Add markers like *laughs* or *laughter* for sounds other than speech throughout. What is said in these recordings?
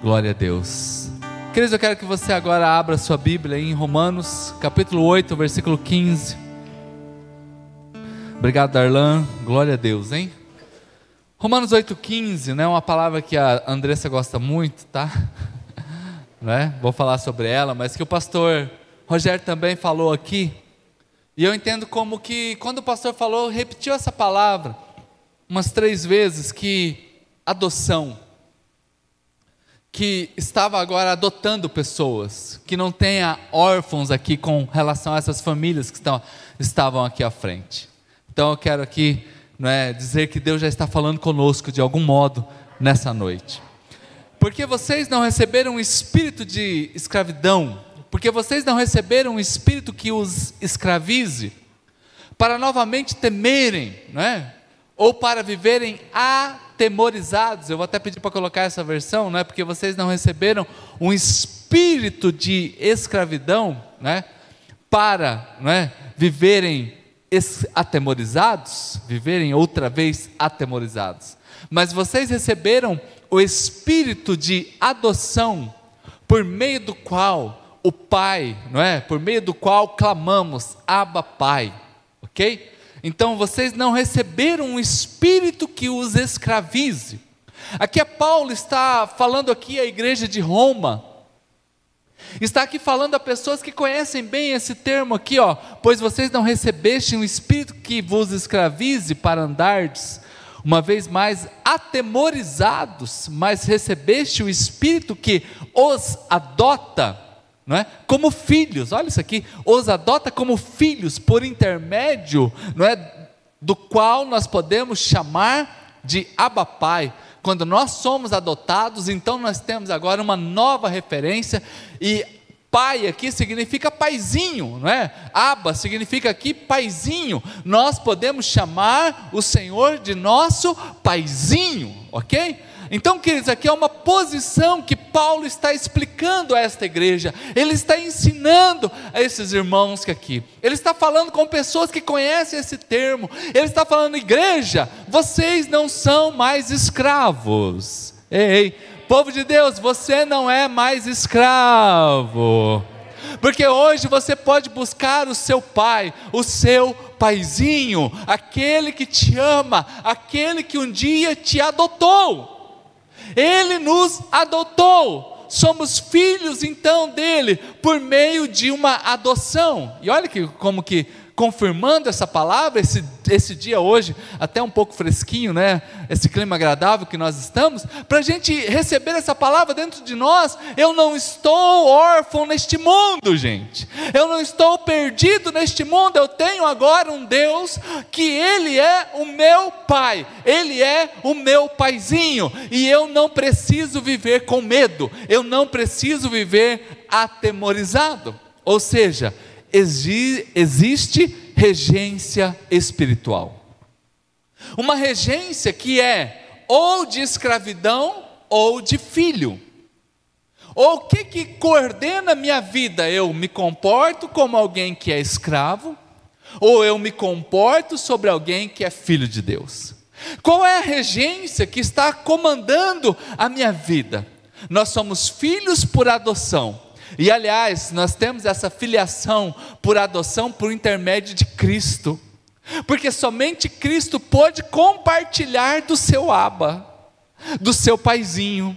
Glória a Deus. Queridos, eu quero que você agora abra sua Bíblia em Romanos, capítulo 8, versículo 15. Obrigado, Darlan. Glória a Deus, hein? Romanos 8,15, né? Uma palavra que a Andressa gosta muito, tá? *laughs* Né? Vou falar sobre ela, mas que o pastor Rogério também falou aqui. E eu entendo como que, quando o pastor falou, repetiu essa palavra umas três vezes, que adoção que estava agora adotando pessoas, que não tenha órfãos aqui com relação a essas famílias que estão, estavam aqui à frente. Então eu quero aqui é, dizer que Deus já está falando conosco de algum modo nessa noite. Porque vocês não receberam um espírito de escravidão, porque vocês não receberam um espírito que os escravize, para novamente temerem, não é? ou para viverem atemorizados. Eu vou até pedir para colocar essa versão, não é porque vocês não receberam um espírito de escravidão, né? Para, não é? Viverem atemorizados, viverem outra vez atemorizados. Mas vocês receberam o espírito de adoção, por meio do qual o Pai, não é? Por meio do qual clamamos, Abba Pai, ok? Então vocês não receberam um espírito que os escravize. Aqui é Paulo está falando aqui à igreja de Roma. Está aqui falando a pessoas que conhecem bem esse termo aqui, ó, pois vocês não recebestem um espírito que vos escravize para andardes uma vez mais atemorizados, mas recebeste o espírito que os adota não é? Como filhos, olha isso aqui, os adota como filhos por intermédio, não é, do qual nós podemos chamar de Abba Pai. Quando nós somos adotados, então nós temos agora uma nova referência e pai aqui significa paizinho, não é? Aba significa aqui paizinho. Nós podemos chamar o Senhor de nosso paizinho, ok? Então, queridos, aqui é uma posição que Paulo está explicando a esta igreja, ele está ensinando a esses irmãos que aqui, ele está falando com pessoas que conhecem esse termo, ele está falando, igreja, vocês não são mais escravos, ei, ei povo de Deus, você não é mais escravo, porque hoje você pode buscar o seu pai, o seu paizinho, aquele que te ama, aquele que um dia te adotou. Ele nos adotou. Somos filhos então dele por meio de uma adoção. E olha que como que confirmando essa palavra, esse, esse dia hoje, até um pouco fresquinho, né? Esse clima agradável que nós estamos, para a gente receber essa palavra dentro de nós. Eu não estou órfão neste mundo, gente. Eu não estou perdido neste mundo. Eu tenho agora um Deus que Ele é o meu Pai, Ele é o meu paizinho, e eu não preciso viver com medo, eu não preciso viver atemorizado. Ou seja, existe regência espiritual. Uma regência que é ou de escravidão ou de filho. Ou o que, que coordena minha vida? Eu me comporto como alguém que é escravo, ou eu me comporto sobre alguém que é filho de Deus? Qual é a regência que está comandando a minha vida? Nós somos filhos por adoção, e aliás, nós temos essa filiação por adoção por intermédio de Cristo. Porque somente Cristo pode compartilhar do seu aba, do seu paizinho.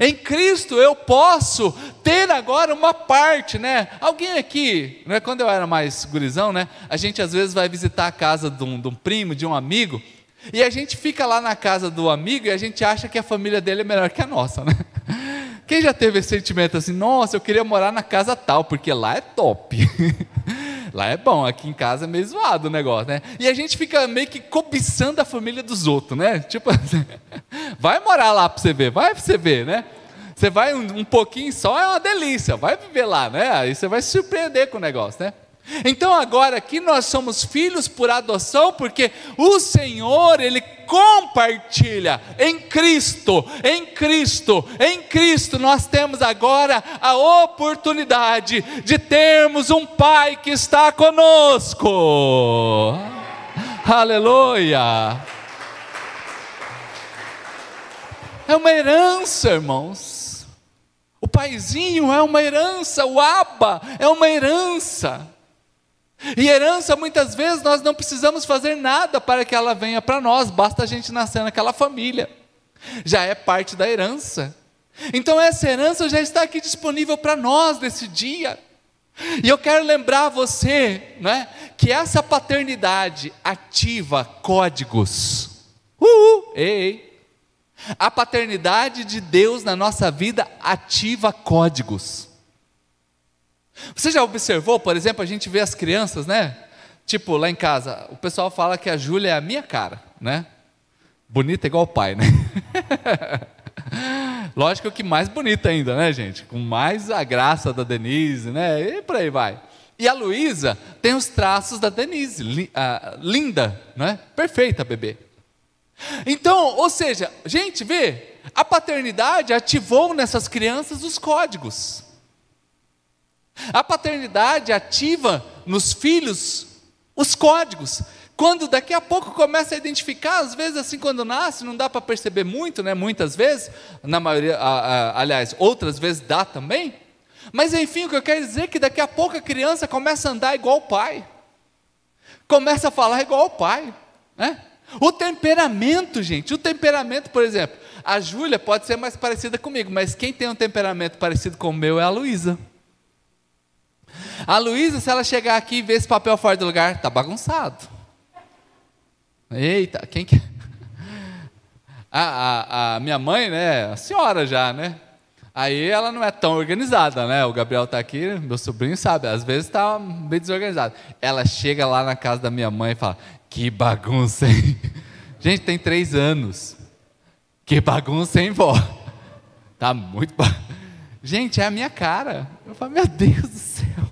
Em Cristo eu posso ter agora uma parte, né? Alguém aqui, né, quando eu era mais gurizão, né? A gente às vezes vai visitar a casa de um, de um primo, de um amigo, e a gente fica lá na casa do amigo e a gente acha que a família dele é melhor que a nossa, né? Quem já teve esse sentimento assim, nossa, eu queria morar na casa tal, porque lá é top. *laughs* lá é bom, aqui em casa é meio zoado o negócio, né? E a gente fica meio que cobiçando a família dos outros, né? Tipo *laughs* vai morar lá para você ver, vai para você ver, né? Você vai um, um pouquinho só, é uma delícia, vai viver lá, né? Aí você vai se surpreender com o negócio, né? Então agora aqui nós somos filhos por adoção, porque o Senhor, Ele compartilha em Cristo, em Cristo, em Cristo, nós temos agora a oportunidade de termos um Pai que está conosco. Aleluia! É uma herança, irmãos. paizinho é uma herança, o aba é uma herança. E herança, muitas vezes, nós não precisamos fazer nada para que ela venha para nós, basta a gente nascer naquela família. Já é parte da herança. Então, essa herança já está aqui disponível para nós nesse dia. E eu quero lembrar você, né, que essa paternidade ativa códigos. Uhul, ei, ei. A paternidade de Deus na nossa vida ativa códigos. Você já observou, por exemplo, a gente vê as crianças, né? Tipo, lá em casa, o pessoal fala que a Júlia é a minha cara, né? Bonita igual o pai, né? *laughs* Lógico que mais bonita ainda, né, gente? Com mais a graça da Denise, né? E por aí vai. E a Luísa tem os traços da Denise, li, linda, né? Perfeita, bebê. Então, ou seja, gente, vê, a paternidade ativou nessas crianças os códigos. A paternidade ativa nos filhos os códigos. Quando daqui a pouco começa a identificar, às vezes assim quando nasce, não dá para perceber muito, né? Muitas vezes, na maioria, aliás, outras vezes dá também. Mas enfim, o que eu quero dizer é que daqui a pouco a criança começa a andar igual o pai. Começa a falar igual o pai, né? O temperamento, gente, o temperamento, por exemplo, a Júlia pode ser mais parecida comigo, mas quem tem um temperamento parecido com o meu é a Luísa. A Luísa, se ela chegar aqui e ver esse papel fora do lugar, tá bagunçado. Eita, quem que. *laughs* A, a, a, minha mãe, né? A senhora já, né? Aí ela não é tão organizada, né? O Gabriel está aqui, meu sobrinho sabe, às vezes está bem desorganizado. Ela chega lá na casa da minha mãe e fala: Que bagunça, hein? *laughs* Gente, tem três anos. Que bagunça, hein, vó? *laughs* Tá muito. Gente, é a minha cara. Eu falo: Meu Deus do céu.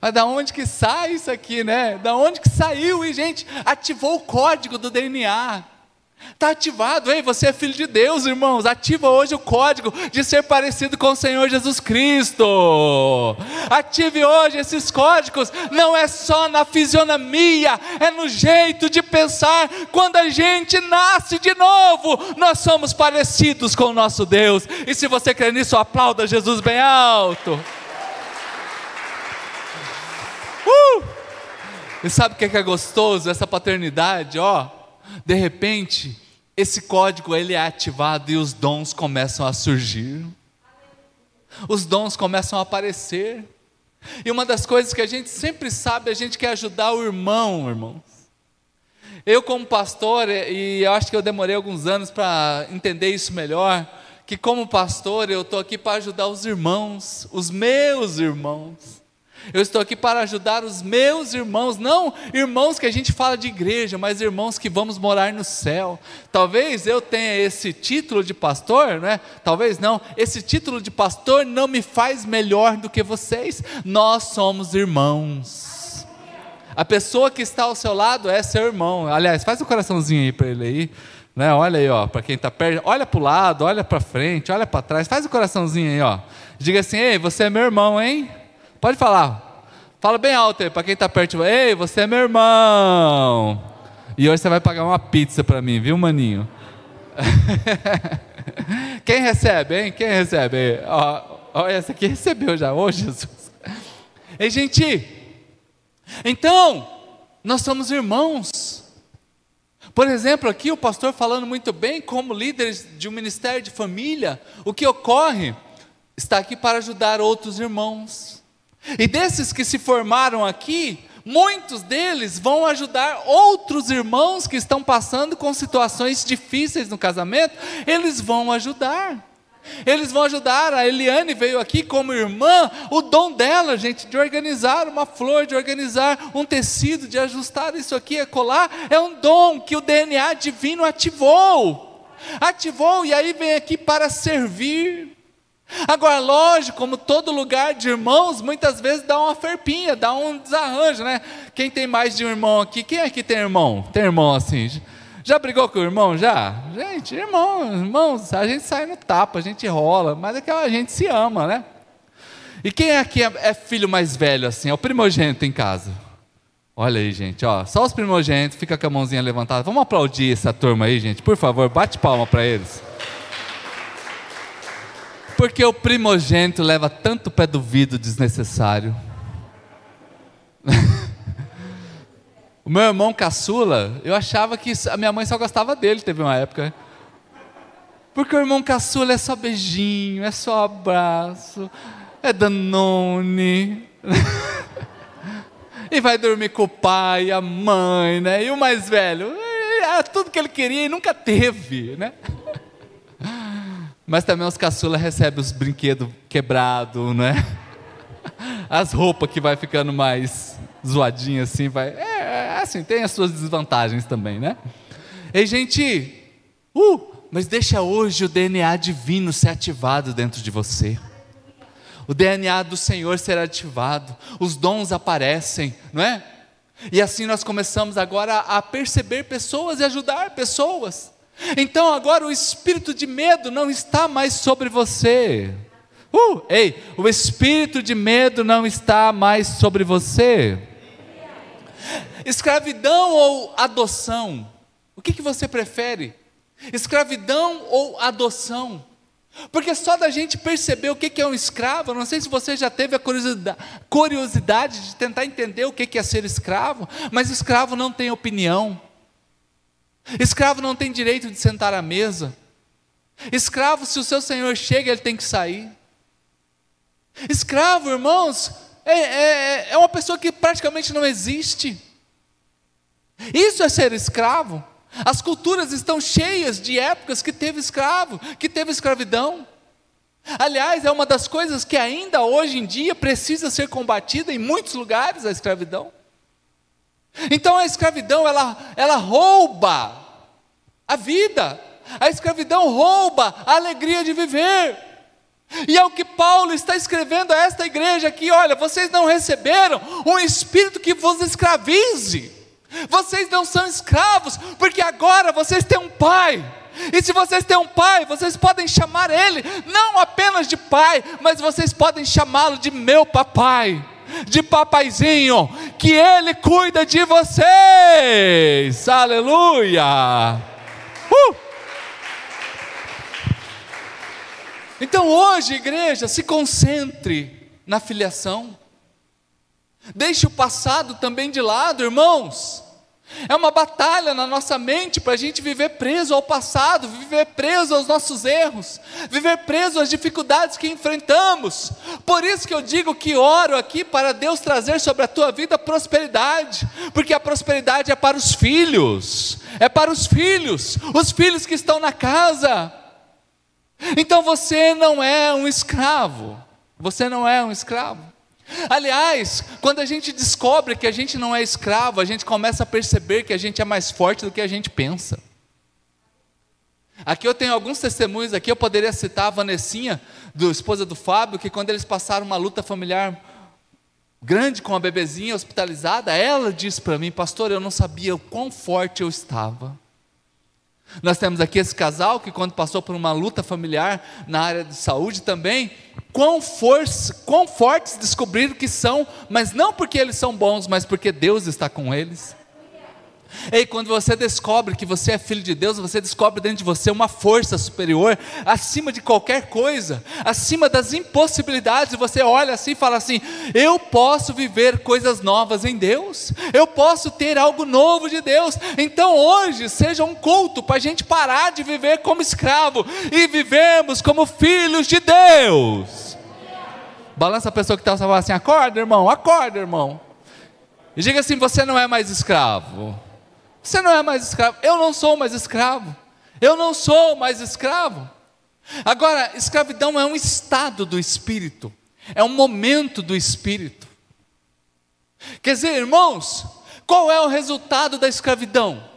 Mas da onde que sai isso aqui, né? Da onde que saiu? E, gente, ativou o código do DNA. Está ativado, ei, você é filho de Deus, irmãos. Ativa hoje o código de ser parecido com o Senhor Jesus Cristo. Ative hoje esses códigos. Não é só na fisionomia, é no jeito de pensar. Quando a gente nasce de novo, nós somos parecidos com o nosso Deus. E se você crê nisso, aplauda Jesus bem alto. Uh! E sabe o que é, gostoso? Essa paternidade, ó. De repente, esse código ele é ativado e os dons começam a surgir. Os dons começam a aparecer. E uma das coisas que a gente sempre sabe, a gente quer ajudar o irmão, irmãos. Eu, como pastor, e eu acho que eu demorei alguns anos para entender isso melhor, que como pastor eu estou aqui para ajudar os irmãos, os meus irmãos. Eu estou aqui para ajudar os meus irmãos, não irmãos que a gente fala de igreja, mas irmãos que vamos morar no céu. Talvez eu tenha esse título de pastor, né? Talvez não. Esse título de pastor não me faz melhor do que vocês. Nós somos irmãos. A pessoa que está ao seu lado é seu irmão. Aliás, faz o um coraçãozinho aí para ele aí. Né? Olha aí, ó, para quem está perto, olha para o lado, olha para frente, olha para trás, faz o um coraçãozinho aí, ó. Diga assim: "Ei, você é meu irmão, hein?" Pode falar. Fala bem alto aí, para quem está perto. Ei, você é meu irmão. E hoje você vai pagar uma pizza para mim, viu, maninho? *laughs* Quem recebe, hein? Quem recebe? Ó, ó, essa aqui recebeu já. Ô, Jesus. Ei, gente. Então, nós somos irmãos. Por exemplo, aqui o pastor falando muito bem, como líderes de um ministério de família, o que ocorre está aqui para ajudar outros irmãos. E desses que se formaram aqui, muitos deles vão ajudar outros irmãos que estão passando com situações difíceis no casamento, eles vão ajudar. Eles vão ajudar. A Eliane veio aqui como irmã, o dom dela, gente, de organizar uma flor, de organizar um tecido, de ajustar isso aqui a colar, é um dom que o DNA divino ativou. Ativou e aí vem aqui para servir. Agora, lógico, como todo lugar de irmãos, muitas vezes dá uma ferpinha, dá um desarranjo, né? Quem tem mais de um irmão aqui? Quem aqui tem irmão? Tem irmão assim? Já brigou com o irmão? Já? Gente, irmão, irmãos, a gente sai no tapa, a gente rola, mas é que a gente se ama, né? E quem aqui é, é filho mais velho assim? É o primogênito em casa. Olha aí, gente, ó, só os primogênitos, fica com a mãozinha levantada. Vamos aplaudir essa turma aí, gente, por favor, bate palma para eles. Porque o primogênito leva tanto pé do vidro desnecessário. *laughs* o meu irmão caçula, eu achava que a minha mãe só gostava dele, teve uma época. Porque o irmão caçula é só beijinho, é só abraço, é Danone. *laughs* e vai dormir com o pai, a mãe, né? E o mais velho, era tudo que ele queria e nunca teve, né? Mas também os caçula recebem os brinquedos quebrados, né? As roupas que vai ficando mais zoadinha assim, vai. É, é, assim, tem as suas desvantagens também, né? E gente, uh, mas deixa hoje o DNA divino ser ativado dentro de você. O DNA do Senhor será ativado, os dons aparecem, não é? E assim nós começamos agora a perceber pessoas e ajudar pessoas. Então agora o espírito de medo não está mais sobre você. Uh, ei, o espírito de medo não está mais sobre você. Escravidão ou adoção? O que, que você prefere? Escravidão ou adoção? Porque só da gente perceber o que é um escravo, não sei se você já teve a curiosidade de tentar entender o que é ser escravo, mas escravo não tem opinião, escravo não tem direito de sentar à mesa, escravo, se o seu senhor chega, ele tem que sair. Escravo, irmãos, é, é, é uma pessoa que praticamente não existe. Isso é ser escravo. As culturas estão cheias de épocas que teve escravo, que teve escravidão. Aliás, é uma das coisas que ainda hoje em dia precisa ser combatida em muitos lugares a escravidão. Então a escravidão ela, ela rouba a vida. A escravidão rouba a alegria de viver. E é o que Paulo está escrevendo a esta igreja aqui: olha, vocês não receberam um espírito que vos escravize. Vocês não são escravos, porque agora vocês têm um pai. E se vocês têm um pai, vocês podem chamar ele não apenas de pai, mas vocês podem chamá-lo de meu papai, de papaizinho, que ele cuida de vocês. Aleluia! Uh! Então hoje, igreja, se concentre na filiação. Deixe o passado também de lado, irmãos. É uma batalha na nossa mente para a gente viver preso ao passado, viver preso aos nossos erros, viver preso às dificuldades que enfrentamos. Por isso que eu digo que oro aqui para Deus trazer sobre a tua vida prosperidade, porque a prosperidade é para os filhos, é para os filhos, os filhos que estão na casa. Então você não é um escravo, você não é um escravo. Aliás, quando a gente descobre que a gente não é escravo, a gente começa a perceber que a gente é mais forte do que a gente pensa. Aqui eu tenho alguns testemunhos aqui, eu poderia citar a Vanessinha, do esposa do Fábio, que quando eles passaram uma luta familiar grande com a bebezinha hospitalizada, ela disse para mim, pastor, eu não sabia o quão forte eu estava. Nós temos aqui esse casal que, quando passou por uma luta familiar na área de saúde também, quão, força, quão fortes descobriram que são, mas não porque eles são bons, mas porque Deus está com eles. Ei, quando você descobre que você é filho de Deus, você descobre dentro de você uma força superior, acima de qualquer coisa, acima das impossibilidades, você olha assim e fala assim: eu posso viver coisas novas em Deus, eu posso ter algo novo de Deus. Então hoje seja um culto para a gente parar de viver como escravo e vivemos como filhos de Deus. Balança a pessoa que está falando assim: acorda, irmão, acorda, irmão. E diga assim: você não é mais escravo. Você não é mais escravo. Eu não sou mais escravo. Eu não sou mais escravo. Agora, escravidão é um estado do espírito, é um momento do espírito. Quer dizer, irmãos, qual é o resultado da escravidão?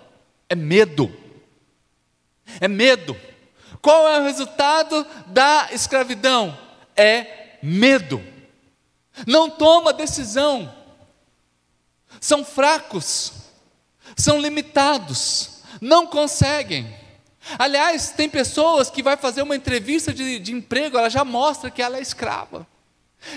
É medo. É medo. Qual é o resultado da escravidão? É medo. Não toma decisão. São fracos são limitados, não conseguem. Aliás, tem pessoas que vai fazer uma entrevista de, de emprego, ela já mostra que ela é escrava,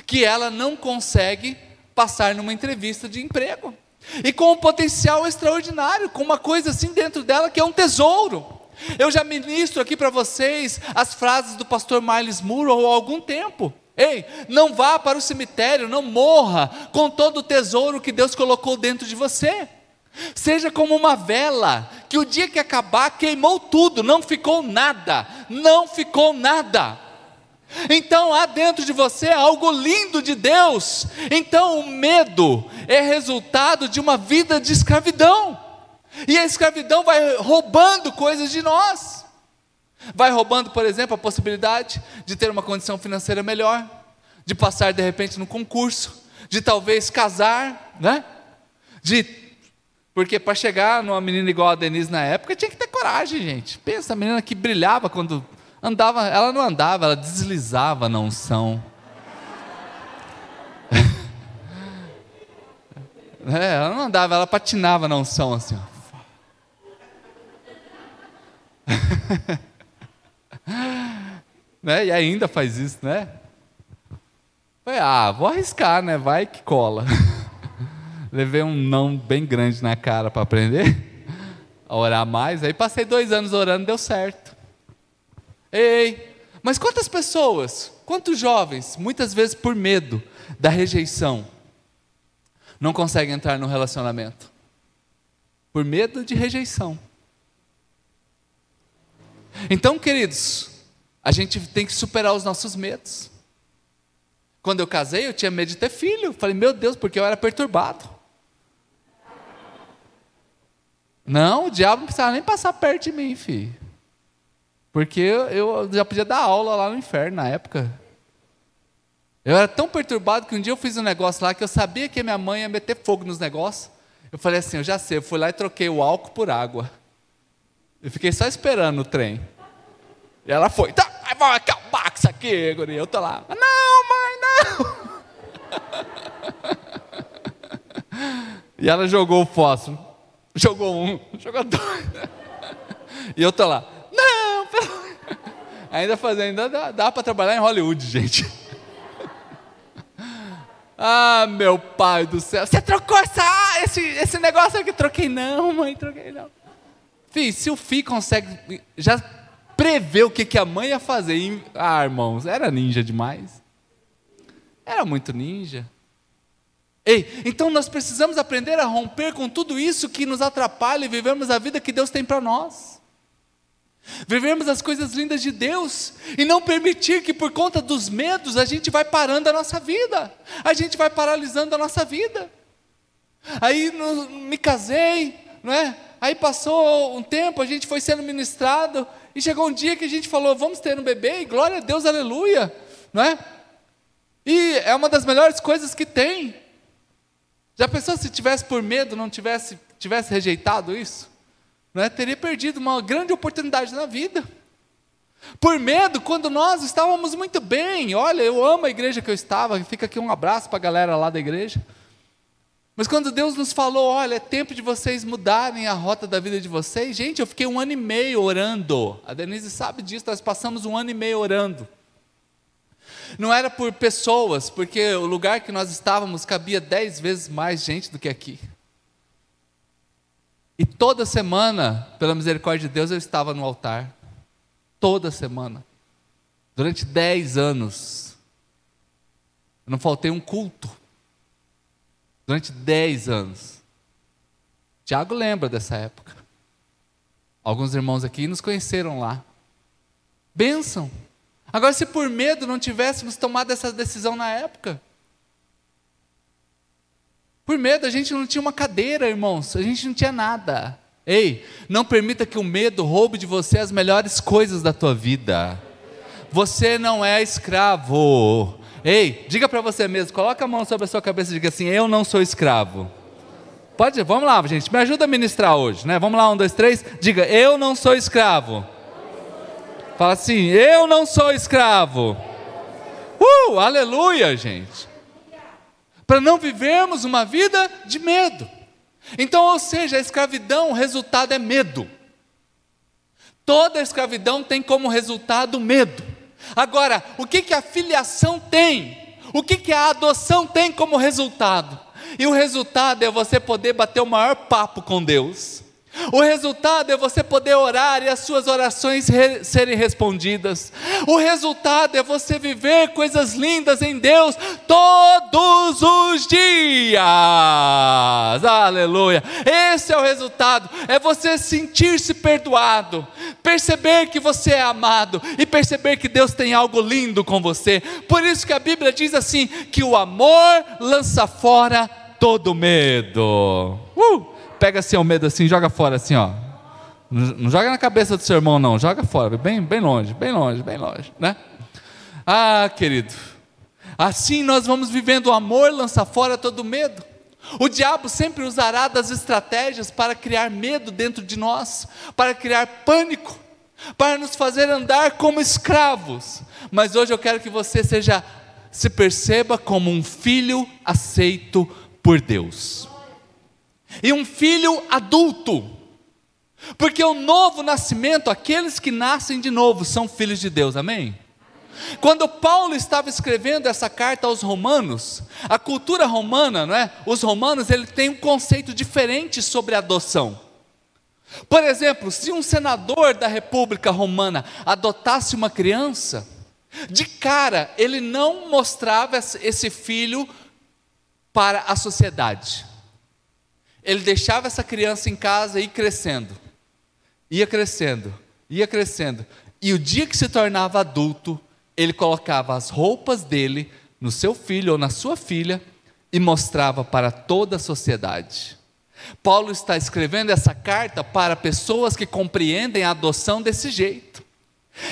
que ela não consegue passar numa entrevista de emprego. E com um potencial extraordinário, com uma coisa assim dentro dela que é um tesouro. Eu já ministro aqui para vocês as frases do pastor Miles Moore há algum tempo. Ei, não vá para o cemitério, não morra com todo o tesouro que Deus colocou dentro de você. Seja como uma vela, que o dia que acabar queimou tudo, não ficou nada, não ficou nada. Então há dentro de você algo lindo de Deus. Então o medo é resultado de uma vida de escravidão. E a escravidão vai roubando coisas de nós. Vai roubando, por exemplo, a possibilidade de ter uma condição financeira melhor, de passar de repente no concurso, de talvez casar, né? De porque para chegar numa menina igual a Denise na época tinha que ter coragem, gente. Pensa, a menina que brilhava quando andava, ela não andava, ela deslizava na unção. *laughs* é, ela não andava, ela patinava na unção assim. Ó. *laughs* né? E ainda faz isso, né? Ah, vou arriscar, né? Vai que cola. *laughs* Levei um não bem grande na cara para aprender *laughs* a orar mais. Aí passei dois anos orando, deu certo. Ei, mas quantas pessoas, quantos jovens, muitas vezes por medo da rejeição, não conseguem entrar no relacionamento? Por medo de rejeição. Então, queridos, a gente tem que superar os nossos medos. Quando eu casei, eu tinha medo de ter filho. Falei, meu Deus, porque eu era perturbado. Não, o diabo não precisava nem passar perto de mim, filho. Porque eu, já podia dar aula lá no inferno na época. Eu era tão perturbado que um dia eu fiz um negócio lá que eu sabia que minha mãe ia meter fogo nos negócios. Eu falei assim, eu já sei, eu fui lá e troquei o álcool por água. Eu fiquei só esperando o trem. E ela foi, tá, vai acabar com isso aqui, guria. Eu tô lá, não, mãe, não. *laughs* E ela jogou o fósforo. Jogou um, jogou dois. E eu tô lá, não, pelo... Ainda fazendo, ainda dá, dá para trabalhar em Hollywood, gente. Ah, meu pai do céu, você trocou essa, esse, esse negócio aqui? Troquei não, mãe, troquei não. Fih, se o Fi consegue já prever o que, que a mãe ia fazer, ah, irmãos, era ninja demais. Era muito ninja. Ei, então nós precisamos aprender a romper com tudo isso que nos atrapalha e vivermos a vida que Deus tem para nós. Vivermos as coisas lindas de Deus e não permitir que por conta dos medos a gente vai parando a nossa vida, a gente vai paralisando a nossa vida. Aí no, me casei, não é? Aí passou um tempo, a gente foi sendo ministrado, e chegou um dia que a gente falou: vamos ter um bebê, e glória a Deus, aleluia, não é? E é uma das melhores coisas que tem. Já pensou se tivesse por medo, não tivesse, tivesse rejeitado isso? Não é? Teria perdido uma grande oportunidade na vida. Por medo, quando nós estávamos muito bem, olha, eu amo a igreja que eu estava, fica aqui um abraço para a galera lá da igreja. Mas quando Deus nos falou, olha, é tempo de vocês mudarem a rota da vida de vocês, gente, eu fiquei um ano e meio orando. A Denise sabe disso, nós passamos um ano e meio orando. Não era por pessoas, porque o lugar que nós estávamos cabia dez vezes mais gente do que aqui. E toda semana, pela misericórdia de Deus, eu estava no altar. Toda semana. Durante dez anos. Eu não faltei um culto durante 10 anos. Tiago lembra dessa época. Alguns irmãos aqui nos conheceram lá. Bênção. Agora, se por medo não tivéssemos tomado essa decisão na época, por medo, a gente não tinha uma cadeira, irmãos, a gente não tinha nada. Ei, não permita que o medo roube de você as melhores coisas da tua vida. Você não é escravo. Ei, diga para você mesmo, coloca a mão sobre a sua cabeça e diga assim: Eu não sou escravo. Pode, vamos lá, gente, me ajuda a ministrar hoje, né? Vamos lá, um, dois, três. Diga: Eu não sou escravo. Fala assim: Eu não sou escravo. Uh, aleluia, gente. Para não vivermos uma vida de medo. Então, ou seja, a escravidão, o resultado é medo. Toda escravidão tem como resultado medo. Agora, o que, que a filiação tem? O que, que a adoção tem como resultado? E o resultado é você poder bater o maior papo com Deus. O resultado é você poder orar e as suas orações re serem respondidas. O resultado é você viver coisas lindas em Deus todos os dias. Aleluia. Esse é o resultado. É você sentir-se perdoado, perceber que você é amado e perceber que Deus tem algo lindo com você. Por isso que a Bíblia diz assim: que o amor lança fora todo medo. Uh! Pega assim medo assim, joga fora assim, ó. Não, joga na cabeça do seu irmão, não, joga fora, bem, bem longe, bem longe, bem longe, né? Ah, querido, assim nós vamos vivendo o amor, lança fora todo medo. O diabo sempre usará das estratégias para criar medo dentro de nós, para criar pânico, para nos fazer andar como escravos. Mas hoje eu quero que você seja se perceba como um filho aceito por Deus e um filho adulto. Porque o novo nascimento, aqueles que nascem de novo, são filhos de Deus, amém? Quando Paulo estava escrevendo essa carta aos romanos, a cultura romana, não é? Os romanos, ele tem um conceito diferente sobre adoção. Por exemplo, se um senador da República Romana adotasse uma criança, de cara ele não mostrava esse filho para a sociedade ele deixava essa criança em casa e ir crescendo, ia crescendo, ia crescendo, e o dia que se tornava adulto, ele colocava as roupas dele no seu filho ou na sua filha e mostrava para toda a sociedade. Paulo está escrevendo essa carta para pessoas que compreendem a adoção desse jeito.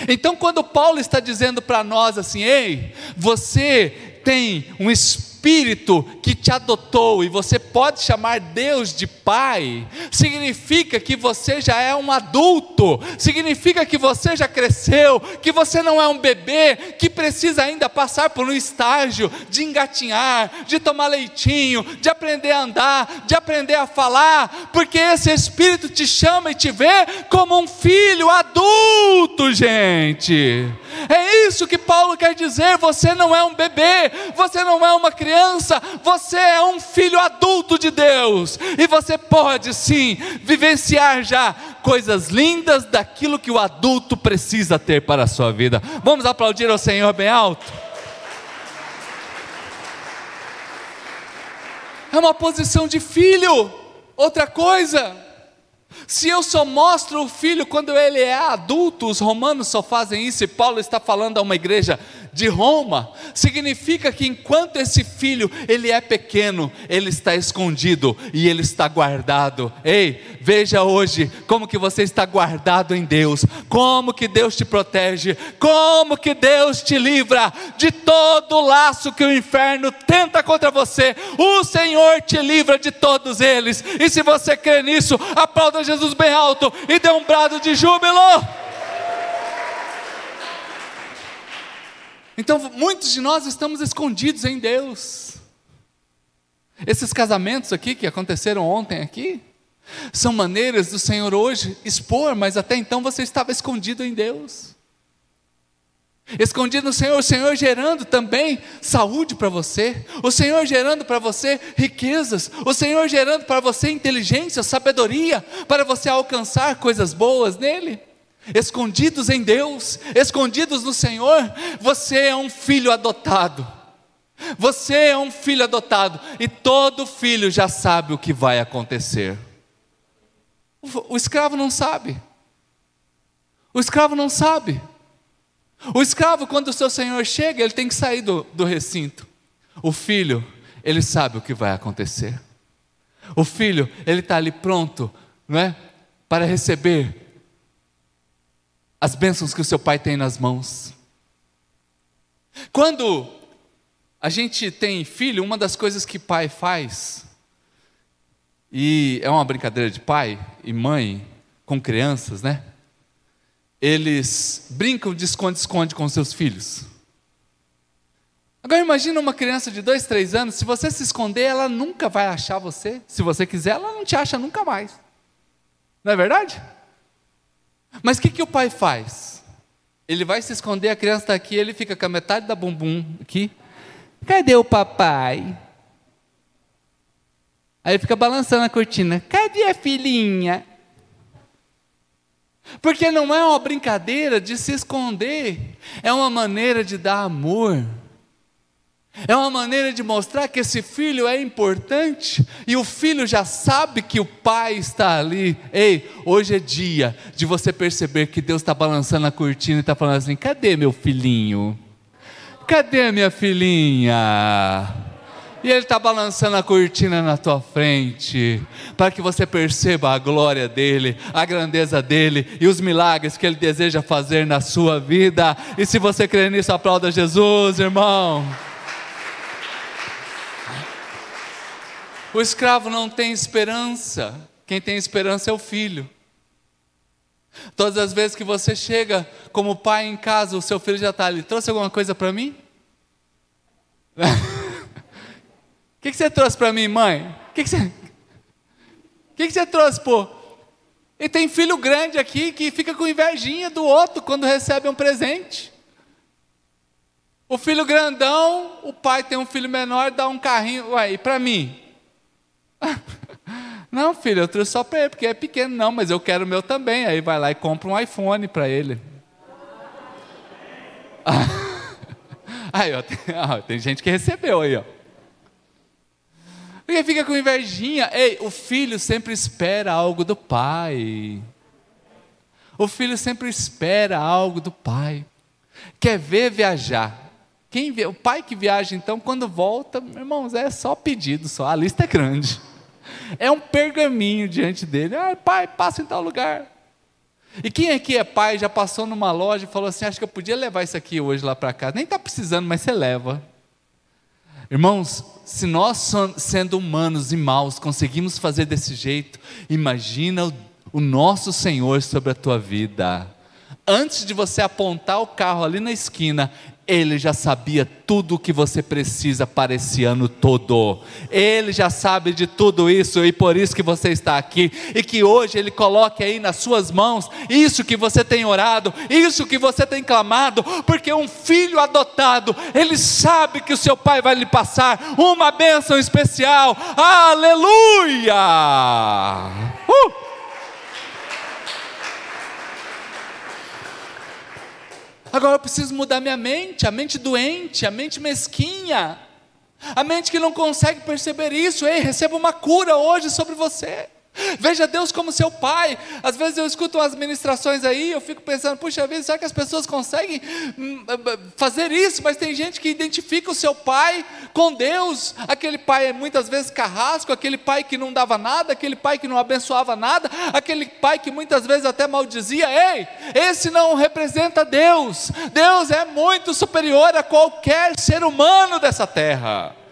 Então, quando Paulo está dizendo para nós assim, ei, você tem um espírito Espírito que te adotou e você pode chamar Deus de Pai, significa que você já é um adulto, significa que você já cresceu, que você não é um bebê que precisa ainda passar por um estágio de engatinhar, de tomar leitinho, de aprender a andar, de aprender a falar, porque esse Espírito te chama e te vê como um filho adulto, gente. É isso que Paulo quer dizer. Você não é um bebê, você não é uma criança, você é um filho adulto de Deus. E você pode sim vivenciar já coisas lindas daquilo que o adulto precisa ter para a sua vida. Vamos aplaudir ao Senhor bem alto? É uma posição de filho. Outra coisa, se eu só mostro o filho quando ele é adulto, os romanos só fazem isso, e Paulo está falando a uma igreja de Roma, significa que enquanto esse filho ele é pequeno, ele está escondido e ele está guardado. Ei, veja hoje como que você está guardado em Deus, como que Deus te protege, como que Deus te livra de todo laço que o inferno tenta contra você. O Senhor te livra de todos eles. E se você crê nisso, aplauda Jesus bem alto e dê um brado de júbilo. Então, muitos de nós estamos escondidos em Deus. Esses casamentos aqui que aconteceram ontem aqui, são maneiras do Senhor hoje expor, mas até então você estava escondido em Deus. Escondido no Senhor, o Senhor gerando também saúde para você, o Senhor gerando para você riquezas, o Senhor gerando para você inteligência, sabedoria, para você alcançar coisas boas nele escondidos em Deus, escondidos no Senhor, você é um filho adotado. Você é um filho adotado e todo filho já sabe o que vai acontecer. O, escravo não sabe. O escravo não sabe. O escravo, quando o seu senhor chega, ele tem que sair do, do recinto. O filho, ele sabe o que vai acontecer. O filho, ele está ali pronto, não é? Para receber as bênçãos que o seu pai tem nas mãos. Quando a gente tem filho, uma das coisas que pai faz, e é uma brincadeira de pai e mãe com crianças, né? Eles brincam de esconde-esconde com seus filhos. Agora imagina uma criança de dois, três anos, se você se esconder, ela nunca vai achar você. Se você quiser, ela não te acha nunca mais. Não é verdade? Mas o que, que o pai faz? Ele vai se esconder, a criança está aqui, ele fica com a metade da bumbum aqui. Cadê o papai? Aí fica balançando a cortina. Cadê a filhinha? Porque não é uma brincadeira de se esconder, é uma maneira de dar amor. É uma maneira de mostrar que esse filho é importante e o filho já sabe que o pai está ali. Ei, hoje é dia de você perceber que Deus está balançando a cortina e está falando assim: cadê meu filhinho? Cadê minha filhinha? E Ele está balançando a cortina na tua frente, para que você perceba a glória dEle, a grandeza dEle e os milagres que Ele deseja fazer na sua vida. E se você crê nisso, aplauda Jesus, irmão. O escravo não tem esperança, quem tem esperança é o filho. Todas as vezes que você chega como pai em casa, o seu filho já está ali. Trouxe alguma coisa para mim? *laughs* O que, que, você trouxe para mim, mãe? O que, que, você... que, que você trouxe, pô? E tem filho grande aqui que fica com invejinha do outro quando recebe um presente. O filho grandão, o pai tem um filho menor, dá um carrinho. Ué, e para mim? *laughs* Não, filho, eu trouxe só para ele, porque é pequeno. Não, mas eu quero o meu também. Aí vai lá e compra um iPhone para ele. *laughs* Aí, ó, tem, ó, tem gente que recebeu aí, ó. Porque fica com invejinha. Ei, o filho sempre espera algo do pai. O filho sempre espera algo do pai. Quer ver viajar. Quem o pai que viaja, então, quando volta, irmãos, é só pedido, só. A lista é grande. É um pergaminho diante dele. Ah, pai, passa em tal lugar. E quem aqui é pai já passou numa loja e falou assim: Acho que eu podia levar isso aqui hoje lá para casa. Nem está precisando, mas você leva. Irmãos, se nós, sendo humanos e maus, conseguimos fazer desse jeito, imagina o nosso Senhor sobre a tua vida. Antes de você apontar o carro ali na esquina, ele já sabia tudo o que você precisa para esse ano todo. Ele já sabe de tudo isso e por isso que você está aqui. E que hoje Ele coloque aí nas suas mãos isso que você tem orado, isso que você tem clamado, porque um filho adotado, ele sabe que o seu pai vai lhe passar uma bênção especial. Aleluia! Uh! Agora eu preciso mudar minha mente, a mente doente, a mente mesquinha, a mente que não consegue perceber isso. Ei, receba uma cura hoje sobre você. Veja Deus como seu pai. Às vezes eu escuto umas ministrações aí, eu fico pensando, puxa vida, será que as pessoas conseguem hum, hum, hum, fazer isso? Mas tem gente que identifica o seu pai com Deus. Aquele pai é muitas vezes carrasco, aquele pai que não dava nada, aquele pai que não abençoava nada, aquele pai que muitas vezes até maldizia. Ei, esse não representa Deus. Deus é muito superior a qualquer ser humano dessa terra.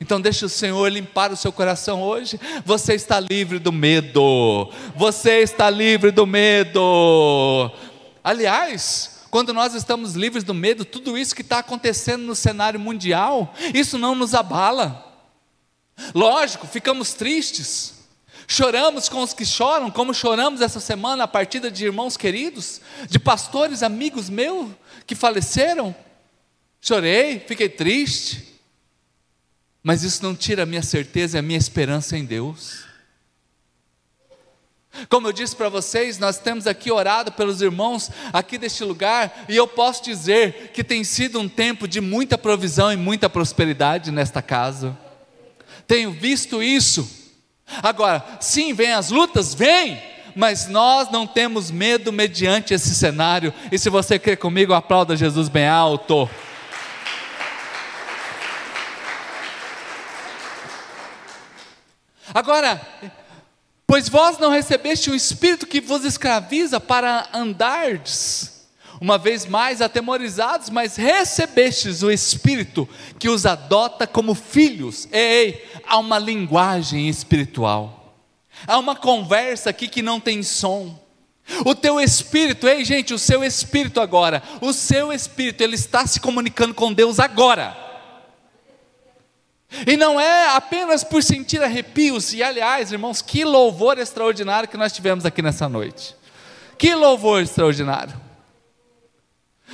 Então deixe o Senhor limpar o seu coração hoje. Você está livre do medo. Você está livre do medo. Aliás, quando nós estamos livres do medo, tudo isso que está acontecendo no cenário mundial, isso não nos abala. Lógico, ficamos tristes. Choramos com os que choram, como choramos essa semana a partida de irmãos queridos, de pastores amigos meus que faleceram. Chorei, fiquei triste. Mas isso não tira a minha certeza e a minha esperança em Deus. Como eu disse para vocês, nós temos aqui orado pelos irmãos aqui deste lugar, e eu posso dizer que tem sido um tempo de muita provisão e muita prosperidade nesta casa. Tenho visto isso. Agora, sim, vem as lutas, vem, mas nós não temos medo mediante esse cenário. E se você crê comigo, aplauda Jesus bem alto. Agora, pois vós não recebeste um espírito que vos escraviza para andardes, uma vez mais atemorizados, mas recebestes o espírito que os adota como filhos. Ei, há uma linguagem espiritual, há uma conversa aqui que não tem som. O teu espírito, ei gente, o seu espírito agora, o seu espírito, ele está se comunicando com Deus agora. E não é apenas por sentir arrepios, e aliás, irmãos, que louvor extraordinário que nós tivemos aqui nessa noite. Que louvor extraordinário.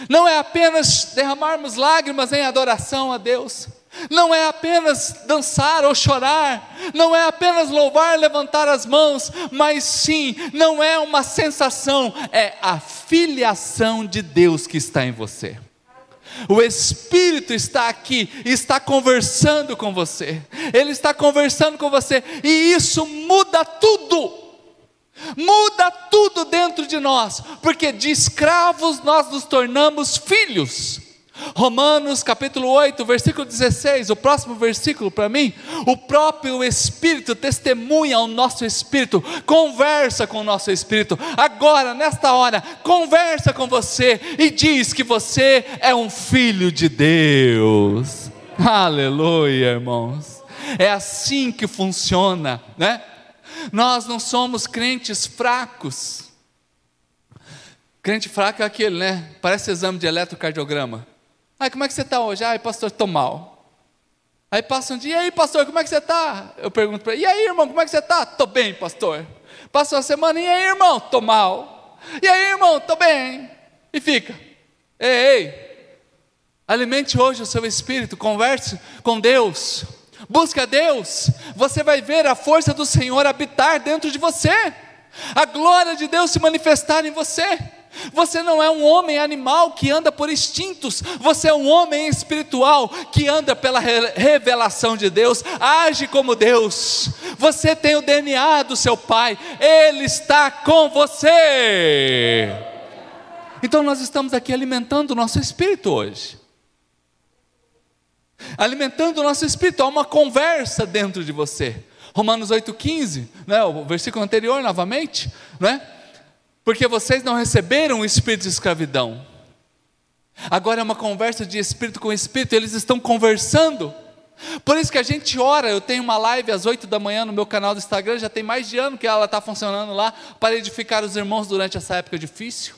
Não é apenas derramarmos lágrimas em adoração a Deus, Não é apenas dançar ou chorar, não é apenas louvar, levantar as mãos, mas sim, não é uma sensação, é a filiação de Deus que está em você. O Espírito está aqui, está conversando com você, Ele está conversando com você, e isso muda tudo. Muda tudo dentro de nós, porque de escravos nós nos tornamos filhos. Romanos capítulo 8, versículo 16, o próximo versículo para mim, o próprio Espírito testemunha ao nosso espírito, conversa com o nosso espírito, agora, nesta hora, conversa com você e diz que você é um filho de Deus. Aleluia, irmãos. É assim que funciona, né? Nós não somos crentes fracos. Crente fraco é aquele, né? Parece exame de eletrocardiograma. Ai, como é que você está hoje? Ai, pastor, estou mal. Aí passa um dia, e aí, pastor, como é que você está? Eu pergunto para ele, e aí, irmão, como é que você está? Estou bem, pastor. Passa uma semana, e aí, irmão? Estou mal. E aí, irmão? Estou bem. E fica. Ei, ei. Alimente hoje o seu espírito, converse com Deus. Busque a Deus. Você vai ver a força do Senhor habitar dentro de você. A glória de Deus se manifestar em você. Você não é um homem animal que anda por instintos, você é um homem espiritual que anda pela revelação de Deus, age como Deus. Você tem o DNA do seu Pai, Ele está com você. Então nós estamos aqui alimentando o nosso espírito hoje. Alimentando o nosso espírito, há uma conversa dentro de você. Romanos 8,15, né, o versículo anterior novamente, né? Porque vocês não receberam o espírito de escravidão. Agora é uma conversa de espírito com espírito, eles estão conversando. Por isso que a gente ora, eu tenho uma live às 8 da manhã no meu canal do Instagram, já tem mais de ano que ela está funcionando lá, para edificar os irmãos durante essa época difícil.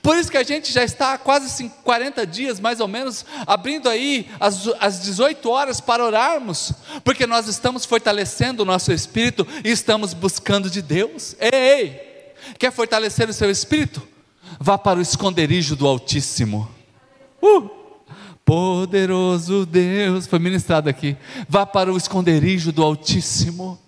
Por isso que a gente já está há quase 40 dias, mais ou menos, abrindo aí as, as 18 horas para orarmos, porque nós estamos fortalecendo o nosso espírito e estamos buscando de Deus. Ei, ei! Quer fortalecer o seu espírito? Vá para o esconderijo do Altíssimo. Uh! Poderoso Deus, foi ministrado aqui. Vá para o esconderijo do Altíssimo.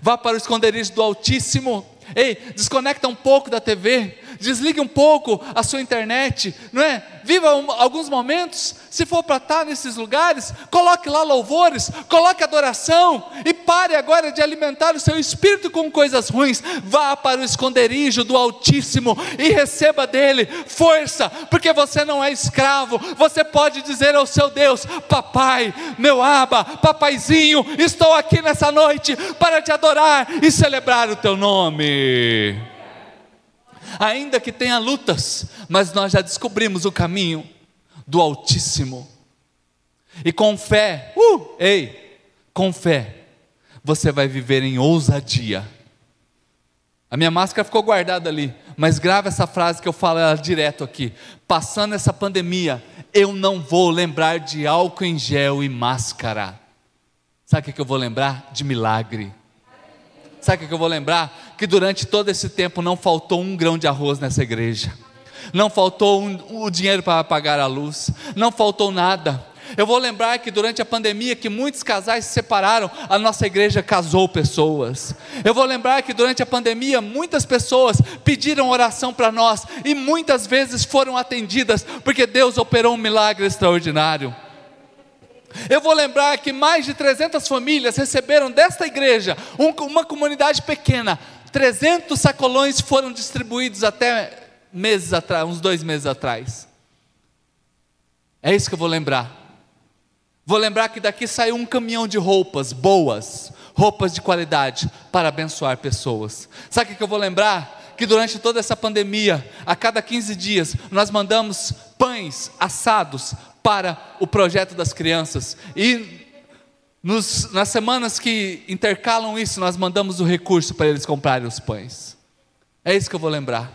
Vá para o esconderijo do Altíssimo. Ei, desconecta um pouco da TV, desligue um pouco a sua internet, não é? Viva um, alguns momentos, se for para estar nesses lugares, coloque lá louvores, coloque adoração e pare agora de alimentar o seu espírito com coisas ruins. Vá para o esconderijo do Altíssimo e receba dele força, porque você não é escravo. Você pode dizer ao seu Deus: Papai, meu aba, papaizinho, estou aqui nessa noite para te adorar e celebrar o teu nome ainda que tenha lutas, mas nós já descobrimos o caminho do Altíssimo. E com fé, uh, ei, com fé, você vai viver em ousadia. A minha máscara ficou guardada ali, mas grava essa frase que eu falo ela direto aqui. Passando essa pandemia, eu não vou lembrar de álcool em gel e máscara. Sabe o que eu vou lembrar? De milagre. Sabe o que eu vou lembrar? Que durante todo esse tempo não faltou um grão de arroz nessa igreja, não faltou um, o dinheiro para pagar a luz, não faltou nada. Eu vou lembrar que durante a pandemia que muitos casais se separaram, a nossa igreja casou pessoas. Eu vou lembrar que durante a pandemia muitas pessoas pediram oração para nós e muitas vezes foram atendidas porque Deus operou um milagre extraordinário. Eu vou lembrar que mais de 300 famílias receberam desta igreja, um, uma comunidade pequena, 300 sacolões foram distribuídos até meses atrás, uns dois meses atrás. É isso que eu vou lembrar. Vou lembrar que daqui saiu um caminhão de roupas boas, roupas de qualidade, para abençoar pessoas. Sabe o que eu vou lembrar? Que durante toda essa pandemia, a cada 15 dias, nós mandamos pães assados para o projeto das crianças. E nos, nas semanas que intercalam isso, nós mandamos o recurso para eles comprarem os pães. É isso que eu vou lembrar.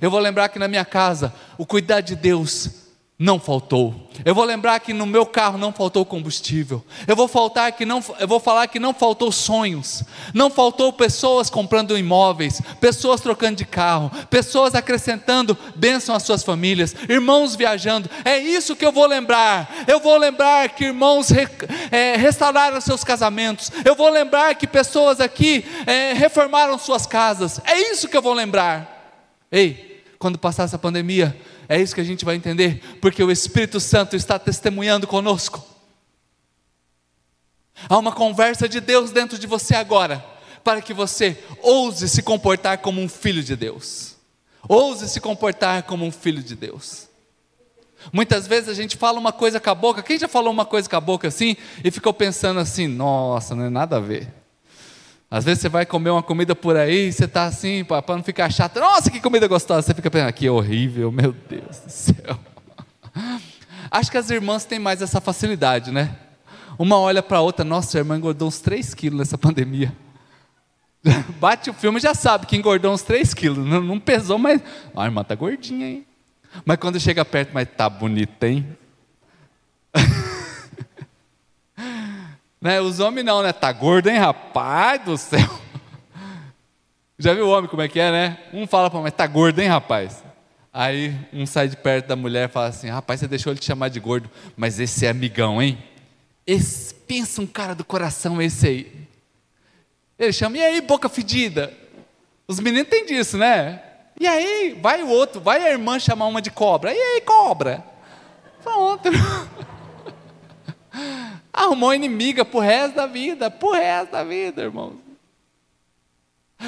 Eu vou lembrar que na minha casa, o cuidar de Deus não faltou. Eu vou lembrar que no meu carro não faltou combustível. Eu vou faltar que não, eu vou falar que não faltou sonhos. Não faltou pessoas comprando imóveis, pessoas trocando de carro, pessoas acrescentando bênção às suas famílias, irmãos viajando. É isso que eu vou lembrar. Eu vou lembrar que irmãos re, é, restauraram seus casamentos. Eu vou lembrar que pessoas aqui é, reformaram suas casas. É isso que eu vou lembrar. Ei, quando passar essa pandemia, é isso que a gente vai entender, porque o Espírito Santo está testemunhando conosco. Há uma conversa de Deus dentro de você agora, para que você ouse se comportar como um filho de Deus. Ouse se comportar como um filho de Deus. Muitas vezes a gente fala uma coisa com a boca, quem já falou uma coisa com a boca assim e ficou pensando assim, nossa, não é nada a ver. Às vezes você vai comer uma comida por aí, você está assim, para não ficar chato, nossa, que comida gostosa. Você fica pensando, que horrível, meu Deus do céu. *laughs* Acho que as irmãs têm mais essa facilidade, né? Uma olha para a outra, nossa, a irmã engordou uns 3 quilos nessa pandemia. *laughs* Bate o filme já sabe que engordou uns 3 quilos. Não, não pesou, mas. a irmã tá gordinha, hein? Mas quando chega perto, mas tá bonita, hein? *laughs* Né? Os homens não, né? Tá gordo, hein, rapaz do céu. *laughs* Já viu o homem como é que é, né? Um fala para mas tá gordo, hein, rapaz? Aí um sai de perto da mulher e fala assim: rapaz, você deixou ele te chamar de gordo, mas esse é amigão, hein? Esse, pensa um cara do coração esse aí. Ele chama, e aí, boca fedida? Os meninos têm disso, né? E aí, vai o outro, vai a irmã chamar uma de cobra. E aí, cobra? Pronto. *laughs* Arrumou inimiga pro resto da vida, pro resto da vida, irmãos.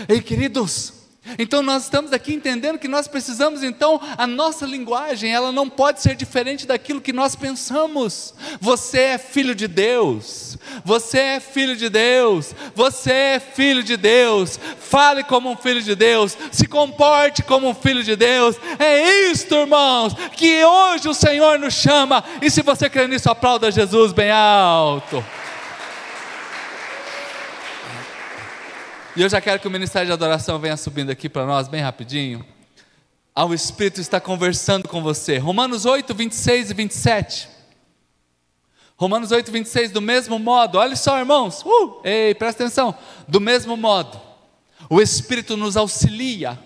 Ei, queridos, então nós estamos aqui entendendo que nós precisamos então a nossa linguagem, ela não pode ser diferente daquilo que nós pensamos. Você é filho de Deus. Você é filho de Deus. Você é filho de Deus. Fale como um filho de Deus, se comporte como um filho de Deus. É isto, irmãos, que hoje o Senhor nos chama. E se você crê nisso, aplauda Jesus bem alto. E eu já quero que o ministério de adoração venha subindo aqui para nós, bem rapidinho. Ah, o Espírito está conversando com você. Romanos 8, 26 e 27. Romanos 8, 26, do mesmo modo, olha só, irmãos, uh, ei, presta atenção. Do mesmo modo, o Espírito nos auxilia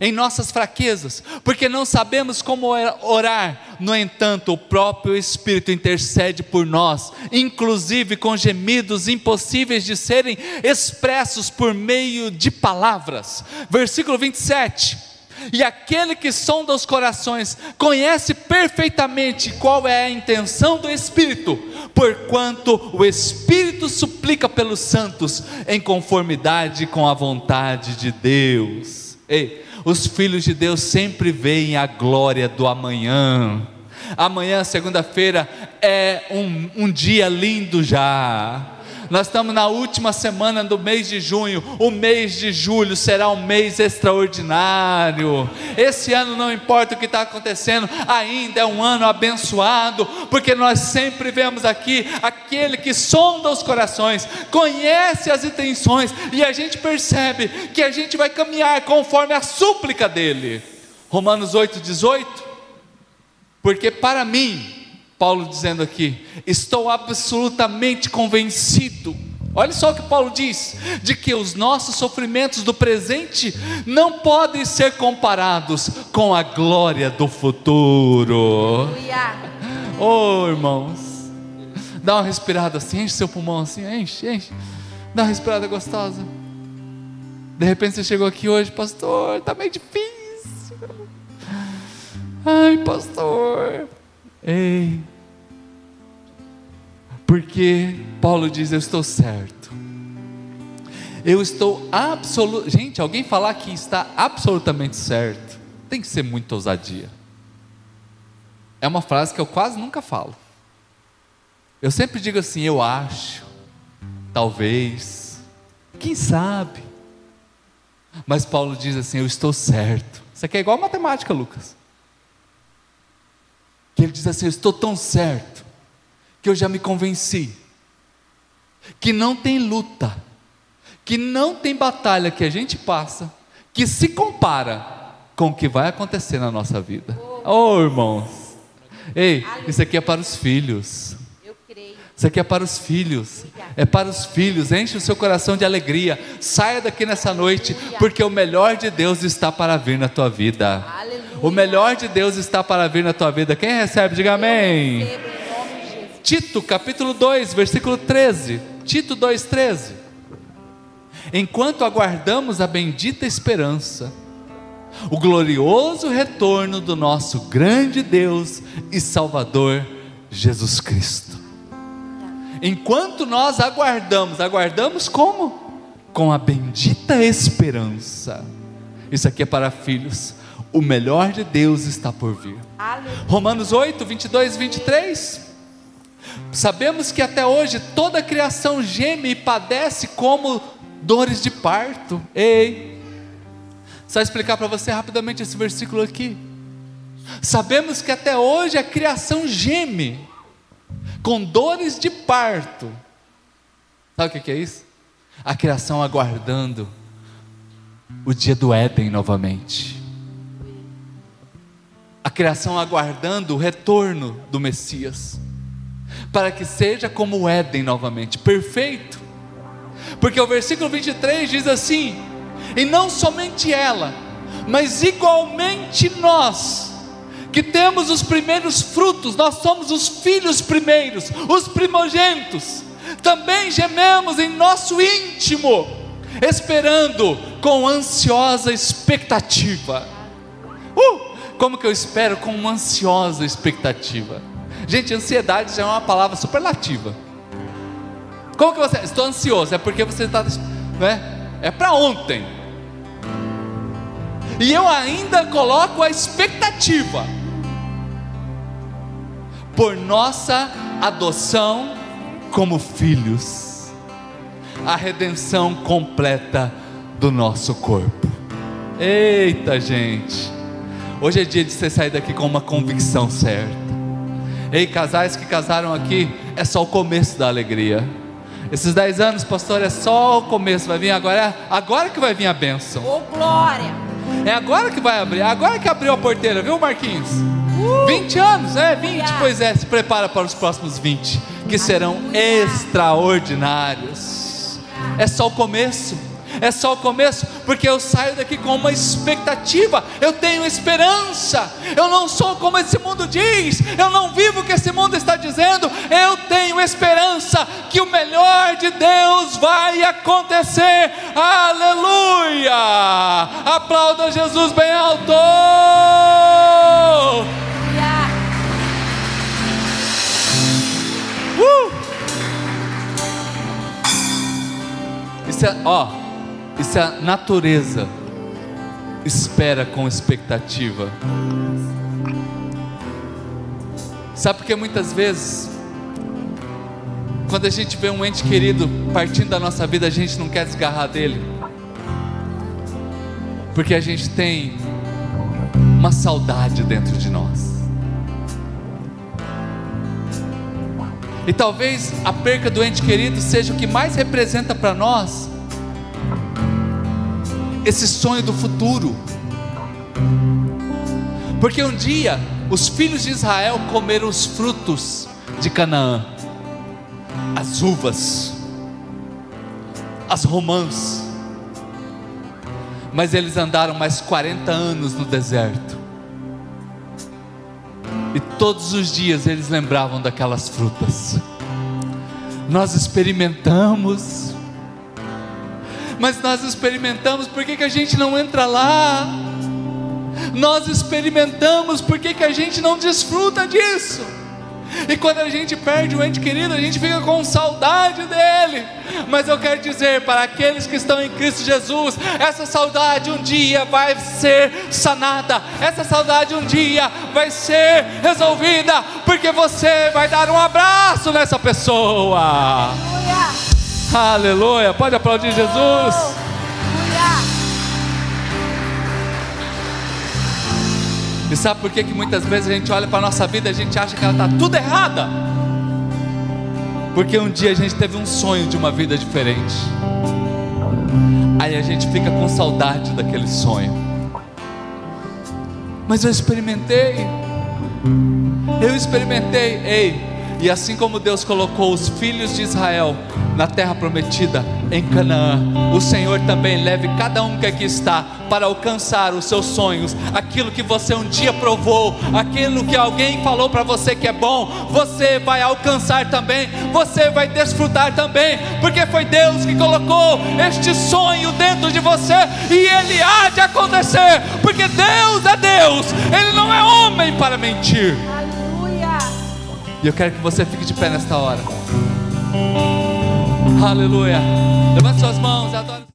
em nossas fraquezas, porque não sabemos como orar. No entanto, o próprio Espírito intercede por nós, inclusive com gemidos impossíveis de serem expressos por meio de palavras. Versículo 27. E aquele que sonda os corações conhece perfeitamente qual é a intenção do Espírito, porquanto o Espírito suplica pelos santos em conformidade com a vontade de Deus. Ei, os filhos de Deus sempre veem a glória do amanhã. Amanhã, segunda-feira, é um, um dia lindo já nós estamos na última semana do mês de junho. O mês de julho será um mês extraordinário. Esse ano, não importa o que está acontecendo, ainda é um ano abençoado, porque nós sempre vemos aqui aquele que sonda os corações, conhece as intenções, e a gente percebe que a gente vai caminhar conforme a súplica dele. Romanos 8, 18. Porque para mim, Paulo dizendo aqui: estou absolutamente convencido. Olha só o que Paulo diz: de que os nossos sofrimentos do presente não podem ser comparados com a glória do futuro. Oh, irmãos, dá uma respirada assim, enche seu pulmão assim, enche, enche, dá uma respirada gostosa. De repente você chegou aqui hoje, pastor, está meio difícil. Ai, pastor, Ei, porque Paulo diz: Eu estou certo. Eu estou absolutamente. Gente, alguém falar que está absolutamente certo, tem que ser muita ousadia. É uma frase que eu quase nunca falo. Eu sempre digo assim: eu acho, talvez, quem sabe. Mas Paulo diz assim: eu estou certo. Isso aqui é igual matemática, Lucas que ele diz assim: Eu estou tão certo que eu já me convenci que não tem luta, que não tem batalha que a gente passa que se compara com o que vai acontecer na nossa vida. Oh, irmãos, Ei, isso aqui é para os filhos. Isso aqui é para os filhos. É para os filhos. Enche o seu coração de alegria. Saia daqui nessa noite, porque o melhor de Deus está para vir na tua vida. O melhor de Deus está para vir na tua vida. Quem recebe, diga amém. Tito, capítulo 2, versículo 13. Tito 2:13. Enquanto aguardamos a bendita esperança, o glorioso retorno do nosso grande Deus e Salvador Jesus Cristo. Enquanto nós aguardamos, aguardamos como? Com a bendita esperança. Isso aqui é para filhos. O melhor de Deus está por vir. Aleluia. Romanos 8, 22 e 23. Sabemos que até hoje toda a criação geme e padece como dores de parto. Ei, só explicar para você rapidamente esse versículo aqui. Sabemos que até hoje a criação geme com dores de parto. Sabe o que que é isso? A criação aguardando o dia do Éden novamente. Criação aguardando o retorno do Messias, para que seja como o Éden novamente, perfeito. Porque o versículo 23 diz assim: E não somente ela, mas igualmente nós, que temos os primeiros frutos, nós somos os filhos primeiros, os primogênitos, também gememos em nosso íntimo, esperando com ansiosa expectativa. Uh! Como que eu espero com uma ansiosa expectativa? Gente, ansiedade já é uma palavra superlativa. Como que você. Estou ansioso, é porque você está. Né? É para ontem. E eu ainda coloco a expectativa por nossa adoção como filhos, a redenção completa do nosso corpo. Eita, gente. Hoje é dia de você sair daqui com uma convicção certa. Ei, casais que casaram aqui, é só o começo da alegria. Esses 10 anos, pastor, é só o começo, vai vir agora, agora que vai vir a bênção. Ô glória. É agora que vai abrir, agora que abriu a porteira, viu, Marquinhos? 20 anos, é 20, Aleluia. pois é, se prepara para os próximos 20, que serão Aleluia. extraordinários. É só o começo. É só o começo, porque eu saio daqui com uma expectativa, eu tenho esperança. Eu não sou como esse mundo diz, eu não vivo o que esse mundo está dizendo. Eu tenho esperança que o melhor de Deus vai acontecer. Aleluia! Aplauda Jesus bem alto. Uh! Isso é, ó, isso é a natureza. Espera com expectativa. Sabe por que muitas vezes, quando a gente vê um ente querido partindo da nossa vida, a gente não quer desgarrar dele? Porque a gente tem uma saudade dentro de nós. E talvez a perca do ente querido seja o que mais representa para nós esse sonho do futuro. Porque um dia os filhos de Israel comeram os frutos de Canaã, as uvas, as romãs, mas eles andaram mais 40 anos no deserto. E todos os dias eles lembravam daquelas frutas. Nós experimentamos, mas nós experimentamos, por que, que a gente não entra lá? Nós experimentamos, por que, que a gente não desfruta disso? E quando a gente perde um ente querido, a gente fica com saudade dele. Mas eu quero dizer para aqueles que estão em Cristo Jesus, essa saudade um dia vai ser sanada, essa saudade um dia vai ser resolvida, porque você vai dar um abraço nessa pessoa. Aleluia. Pode aplaudir Jesus. E sabe por que, que muitas vezes a gente olha para a nossa vida e a gente acha que ela está tudo errada? Porque um dia a gente teve um sonho de uma vida diferente. Aí a gente fica com saudade daquele sonho. Mas eu experimentei. Eu experimentei, ei, e assim como Deus colocou os filhos de Israel na terra prometida, em Canaã, o Senhor também leve cada um que aqui está para alcançar os seus sonhos, aquilo que você um dia provou, aquilo que alguém falou para você que é bom, você vai alcançar também, você vai desfrutar também, porque foi Deus que colocou este sonho dentro de você e ele há de acontecer, porque Deus é Deus, ele não é homem para mentir. E eu quero que você fique de pé nesta hora. Aleluia. Levante suas mãos, adore.